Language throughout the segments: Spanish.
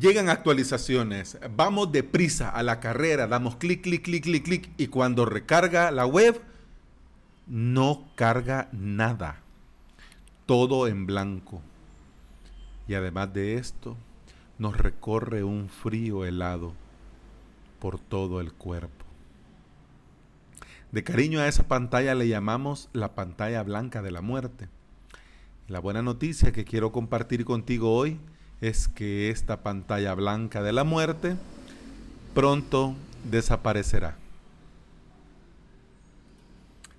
Llegan actualizaciones, vamos deprisa a la carrera, damos clic, clic, clic, clic, clic y cuando recarga la web, no carga nada, todo en blanco. Y además de esto, nos recorre un frío helado por todo el cuerpo. De cariño a esa pantalla le llamamos la pantalla blanca de la muerte. La buena noticia que quiero compartir contigo hoy es que esta pantalla blanca de la muerte pronto desaparecerá.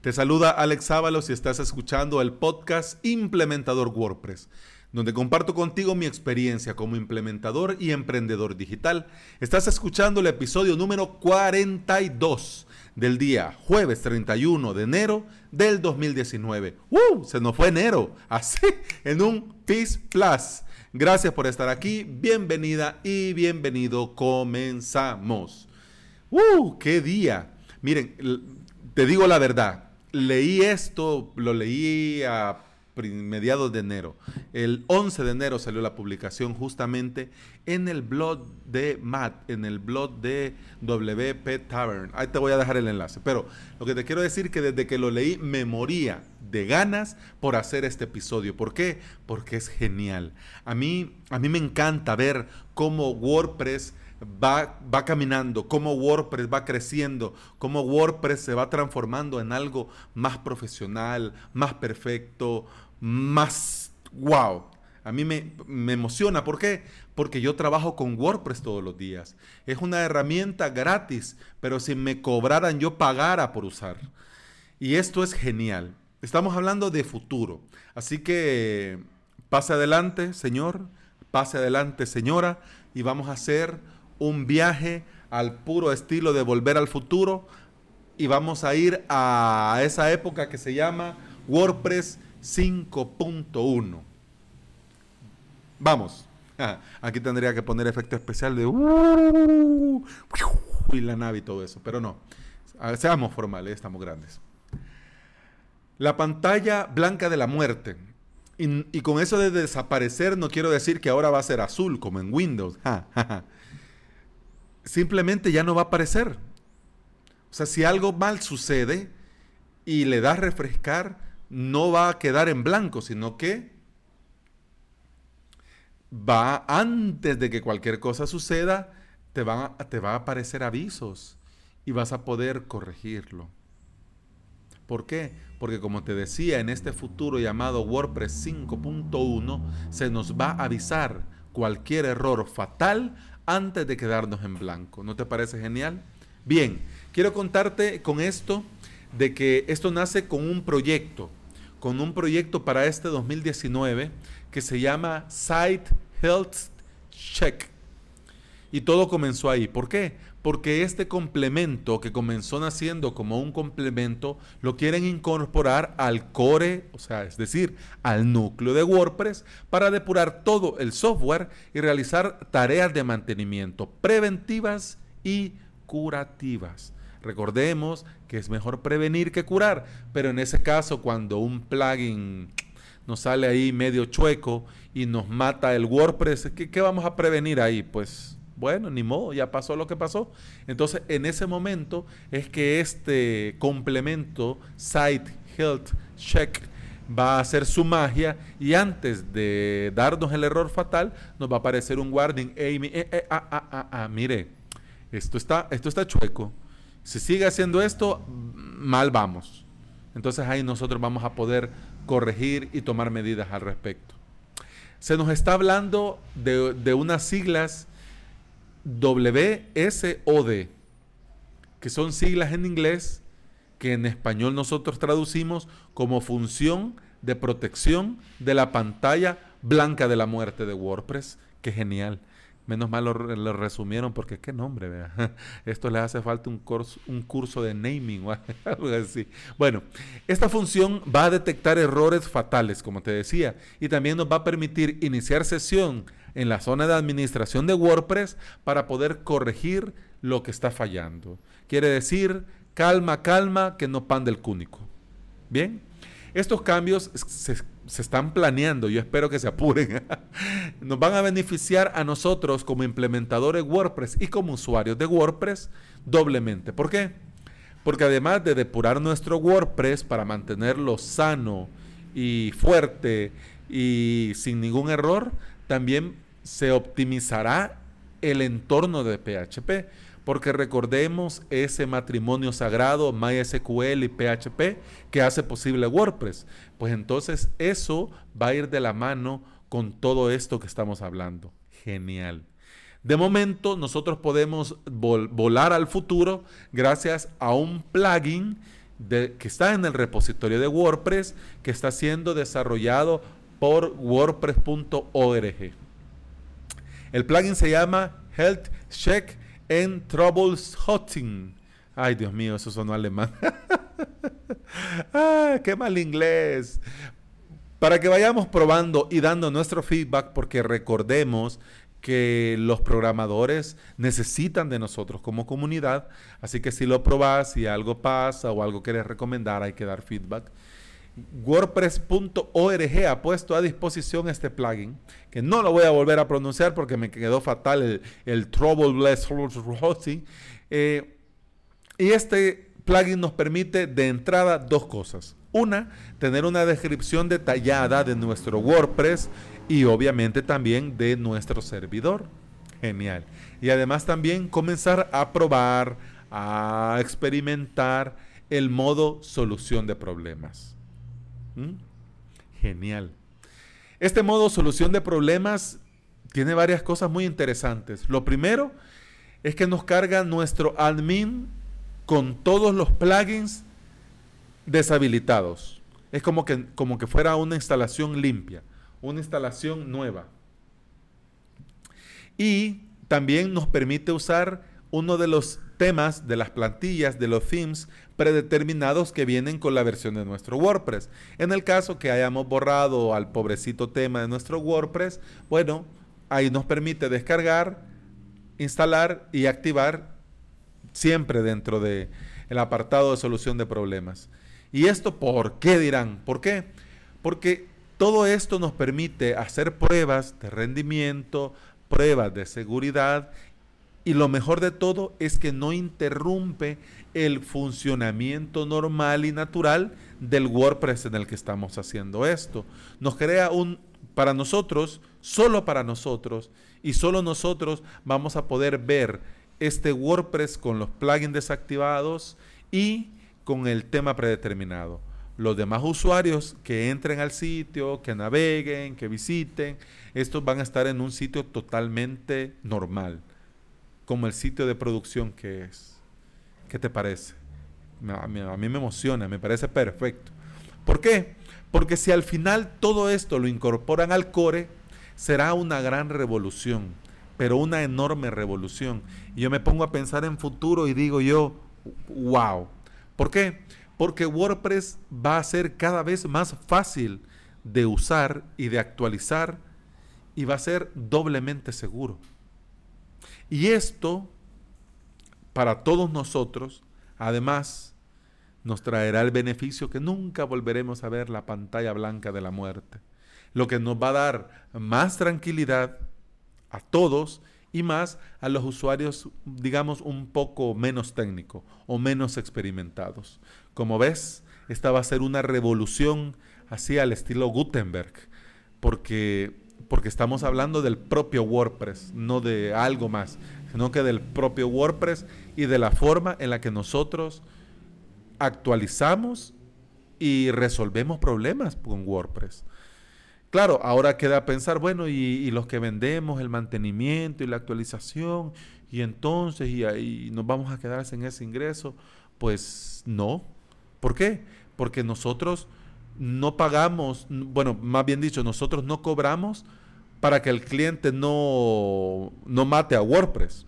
Te saluda Alex Ábalos y estás escuchando el podcast Implementador WordPress, donde comparto contigo mi experiencia como implementador y emprendedor digital. Estás escuchando el episodio número 42 del día jueves 31 de enero del 2019. ¡Uh! Se nos fue enero, así, en un Peace Plus. Gracias por estar aquí, bienvenida y bienvenido. Comenzamos. ¡Uh! ¡Qué día! Miren, te digo la verdad, leí esto, lo leí a mediados de enero. El 11 de enero salió la publicación justamente en el blog de Matt, en el blog de WP Tavern. Ahí te voy a dejar el enlace. Pero lo que te quiero decir que desde que lo leí me moría de ganas por hacer este episodio. ¿Por qué? Porque es genial. A mí, a mí me encanta ver cómo WordPress va, va caminando, cómo WordPress va creciendo, cómo WordPress se va transformando en algo más profesional, más perfecto, más wow. A mí me, me, emociona. ¿Por qué? Porque yo trabajo con WordPress todos los días. Es una herramienta gratis, pero si me cobraran yo pagara por usar. Y esto es genial. Estamos hablando de futuro. Así que pase adelante, señor. Pase adelante, señora. Y vamos a hacer un viaje al puro estilo de volver al futuro. Y vamos a ir a esa época que se llama WordPress 5.1. Vamos. Aquí tendría que poner efecto especial de uh, y la nave y todo eso, pero no. Seamos formales, estamos grandes. La pantalla blanca de la muerte. Y, con eso de desaparecer no quiero decir que ahora va a ser azul como en Windows. Simplemente ya no va a aparecer. O sea, si algo mal sucede y le das refrescar, no va a quedar en blanco, sino que va antes de que cualquier cosa suceda, te, va, te va a aparecer avisos y vas a poder corregirlo. ¿Por qué? Porque como te decía, en este futuro llamado WordPress 5.1 se nos va a avisar cualquier error fatal antes de quedarnos en blanco. ¿No te parece genial? Bien, quiero contarte con esto de que esto nace con un proyecto, con un proyecto para este 2019 que se llama Site Health Check. Y todo comenzó ahí. ¿Por qué? Porque este complemento que comenzó naciendo como un complemento lo quieren incorporar al core, o sea, es decir, al núcleo de WordPress para depurar todo el software y realizar tareas de mantenimiento preventivas y curativas. Recordemos que es mejor prevenir que curar, pero en ese caso cuando un plugin nos sale ahí medio chueco y nos mata el WordPress, ¿qué, vamos a prevenir ahí? Pues bueno, ni modo, ya pasó lo que pasó. Entonces, en ese momento es que este complemento Site Health Check va a hacer su magia y antes de darnos el error fatal, nos va a aparecer un warning. Amy, eh, eh, ah, ah, ah, ah, mire, esto está, esto está chueco. Si sigue haciendo esto, mal vamos. Entonces ahí nosotros vamos a poder corregir y tomar medidas al respecto. Se nos está hablando de, unas siglas WSOD, que son siglas en inglés que en español nosotros traducimos como función de protección de la pantalla blanca de la muerte de WordPress. Qué genial. Menos mal lo, resumieron porque qué nombre. Esto le hace falta un curso, un curso de naming o algo así. Bueno, esta función va a detectar errores fatales, como te decía, y también nos va a permitir iniciar sesión en la zona de administración de WordPress para poder corregir lo que está fallando. Quiere decir, calma, calma, que no pande el cúnico. Bien, estos cambios se se están planeando, yo espero que se apuren, nos van a beneficiar a nosotros como implementadores WordPress y como usuarios de WordPress doblemente. ¿Por qué? Porque además de depurar nuestro WordPress para mantenerlo sano y fuerte y sin ningún error, también se optimizará el entorno de PHP porque recordemos ese matrimonio sagrado MySQL y PHP que hace posible WordPress. Pues entonces eso va a ir de la mano con todo esto que estamos hablando. Genial. De momento nosotros podemos volar al futuro gracias a un plugin que está en el repositorio de WordPress que está siendo desarrollado por wordpress.org. El plugin se llama Health Check en Troubleshooting. Ay, Dios mío, eso sonó alemán. ah, qué mal inglés. Para que vayamos probando y dando nuestro feedback, porque recordemos que los programadores necesitan de nosotros como comunidad. Así que si lo probás, si algo pasa o algo quieres recomendar, hay que dar feedback. WordPress.org ha puesto a disposición este plugin, que no lo voy a volver a pronunciar porque me quedó fatal el, el Trouble Hosting. Eh, y este plugin nos permite de entrada dos cosas. Una, tener una descripción detallada de nuestro WordPress y obviamente también de nuestro servidor. Genial. Y además también comenzar a probar, a experimentar el modo solución de problemas. ¿Mm? Genial. Este modo solución de problemas tiene varias cosas muy interesantes. Lo primero es que nos carga nuestro admin con todos los plugins deshabilitados. Es como que, como que fuera una instalación limpia, una instalación nueva. Y también nos permite usar uno de los temas de las plantillas de los themes predeterminados que vienen con la versión de nuestro WordPress. En el caso que hayamos borrado al pobrecito tema de nuestro WordPress, bueno, ahí nos permite descargar, instalar y activar siempre dentro del el apartado de solución de problemas. ¿Y esto por qué dirán? ¿Por qué? Porque todo esto nos permite hacer pruebas de rendimiento, pruebas de seguridad y lo mejor de todo es que no interrumpe el funcionamiento normal y natural del WordPress en el que estamos haciendo esto. Nos crea un, para nosotros, solo para nosotros, y solo nosotros vamos a poder ver este WordPress con los plugins desactivados y con el tema predeterminado. Los demás usuarios que entren al sitio, que naveguen, que visiten, estos van a estar en un sitio totalmente normal como el sitio de producción que es. ¿Qué te parece? A mí, me emociona, me parece perfecto. ¿Por qué? Porque si al final todo esto lo incorporan al core, será una gran revolución, pero una enorme revolución. Y yo me pongo a pensar en futuro y digo yo, wow. ¿Por qué? Porque WordPress va a ser cada vez más fácil de usar y de actualizar y va a ser doblemente seguro. Y esto, para todos nosotros, además, nos traerá el beneficio que nunca volveremos a ver la pantalla blanca de la muerte. Lo que nos va a dar más tranquilidad a todos y más a los usuarios, digamos, un poco menos técnicos o menos experimentados. Como ves, esta va a ser una revolución así al estilo Gutenberg, porque porque estamos hablando del propio WordPress, no de algo más, sino que del propio WordPress y de la forma en la que nosotros actualizamos y resolvemos problemas con WordPress. Claro, ahora queda pensar, bueno, y, los que vendemos, el mantenimiento y la actualización, y entonces, y ahí nos vamos a quedar en ese ingreso. Pues no. ¿Por qué? Porque nosotros no pagamos, bueno, más bien dicho, nosotros no cobramos para que el cliente no, no mate a WordPress.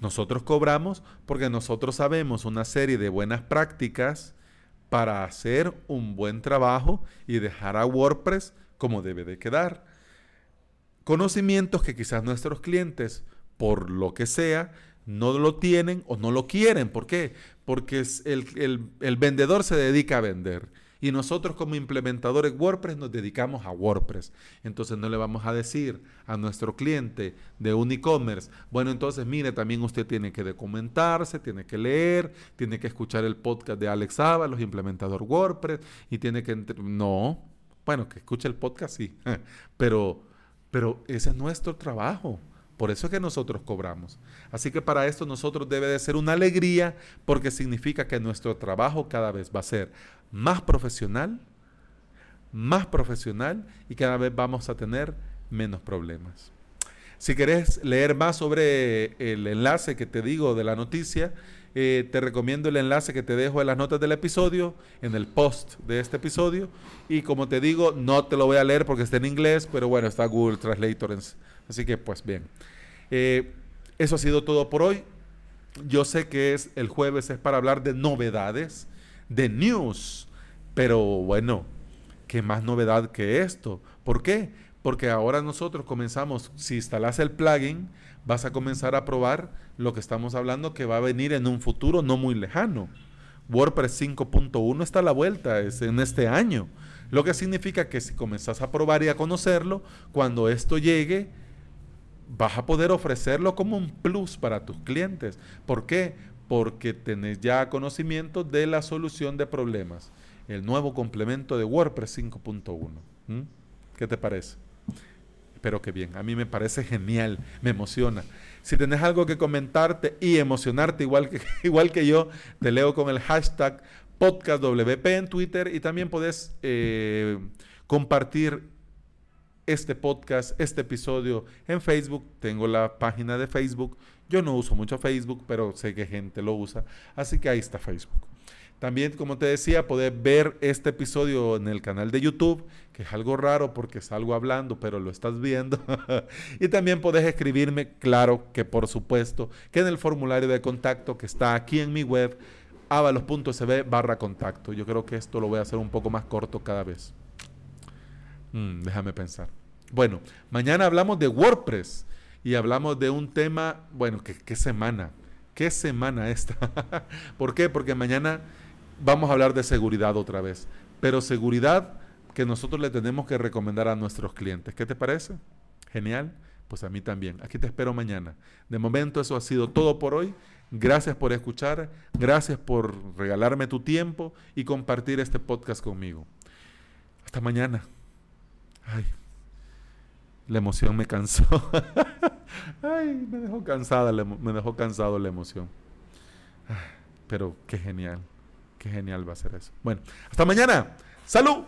Nosotros cobramos porque nosotros sabemos una serie de buenas prácticas para hacer un buen trabajo y dejar a WordPress como debe de quedar. Conocimientos que quizás nuestros clientes, por lo que sea, no lo tienen o no lo quieren. ¿Por qué? Porque el, el vendedor se dedica a vender Y nosotros como implementadores WordPress nos dedicamos a WordPress. Entonces no le vamos a decir a nuestro cliente de un e-commerce, bueno, entonces mire, también usted tiene que documentarse, tiene que leer, tiene que escuchar el podcast de Alex Ábalos, implementador WordPress, y tiene que... No, bueno, que escuche el podcast, sí, pero, pero ese es nuestro trabajo. Por eso es que nosotros cobramos. Así que para esto nosotros debe de ser una alegría porque significa que nuestro trabajo cada vez va a ser más profesional, más profesional y cada vez vamos a tener menos problemas. Si querés leer más sobre el enlace que te digo de la noticia, eh, te recomiendo el enlace que te dejo en las notas del episodio, en el post de este episodio. Y como te digo, no te lo voy a leer porque está en inglés, pero bueno, está Google Translator. Así que pues bien. Eh, eso ha sido todo por hoy. Yo sé que es el jueves es para hablar de novedades, de news, pero bueno, ¿qué más novedad que esto? ¿Por qué? Porque ahora nosotros comenzamos, si instalas el plugin, vas a comenzar a probar lo que estamos hablando que va a venir en un futuro no muy lejano. WordPress 5.1 está a la vuelta, es en este año. Lo que significa que si comenzás a probar y a conocerlo, cuando esto llegue, vas a poder ofrecerlo como un plus para tus clientes. ¿Por qué? Porque tenés ya conocimiento de la solución de problemas. El nuevo complemento de WordPress 5.1. ¿Qué te parece? Espero que bien. A mí me parece genial, me emociona. Si tenés algo que comentarte y emocionarte igual que, igual que yo, te leo con el hashtag podcastwp en Twitter y también podés eh, compartir este podcast, este episodio en Facebook. Tengo la página de Facebook. Yo no uso mucho Facebook, pero sé que gente lo usa. Así que ahí está Facebook. También, como te decía, poder ver este episodio en el canal de YouTube, que es algo raro porque salgo hablando, pero lo estás viendo. y también podés escribirme, claro que por supuesto, que en el formulario de contacto que está aquí en mi web, avalos.sb barra contacto. Yo creo que esto lo voy a hacer un poco más corto cada vez. Mm, déjame pensar. Bueno, mañana hablamos de WordPress y hablamos de un tema, bueno, ¿qué, semana? ¿Qué semana esta? ¿Por qué? Porque mañana vamos a hablar de seguridad otra vez, pero seguridad que nosotros le tenemos que recomendar a nuestros clientes. ¿Qué te parece? Genial. Pues a mí también. Aquí te espero mañana. De momento eso ha sido todo por hoy. Gracias por escuchar, gracias por regalarme tu tiempo y compartir este podcast conmigo. Hasta mañana. Ay, la emoción me cansó. Ay, me dejó cansada, me dejó cansado la emoción. Pero qué genial. Qué genial va a ser eso. Bueno, hasta mañana. ¡Salud!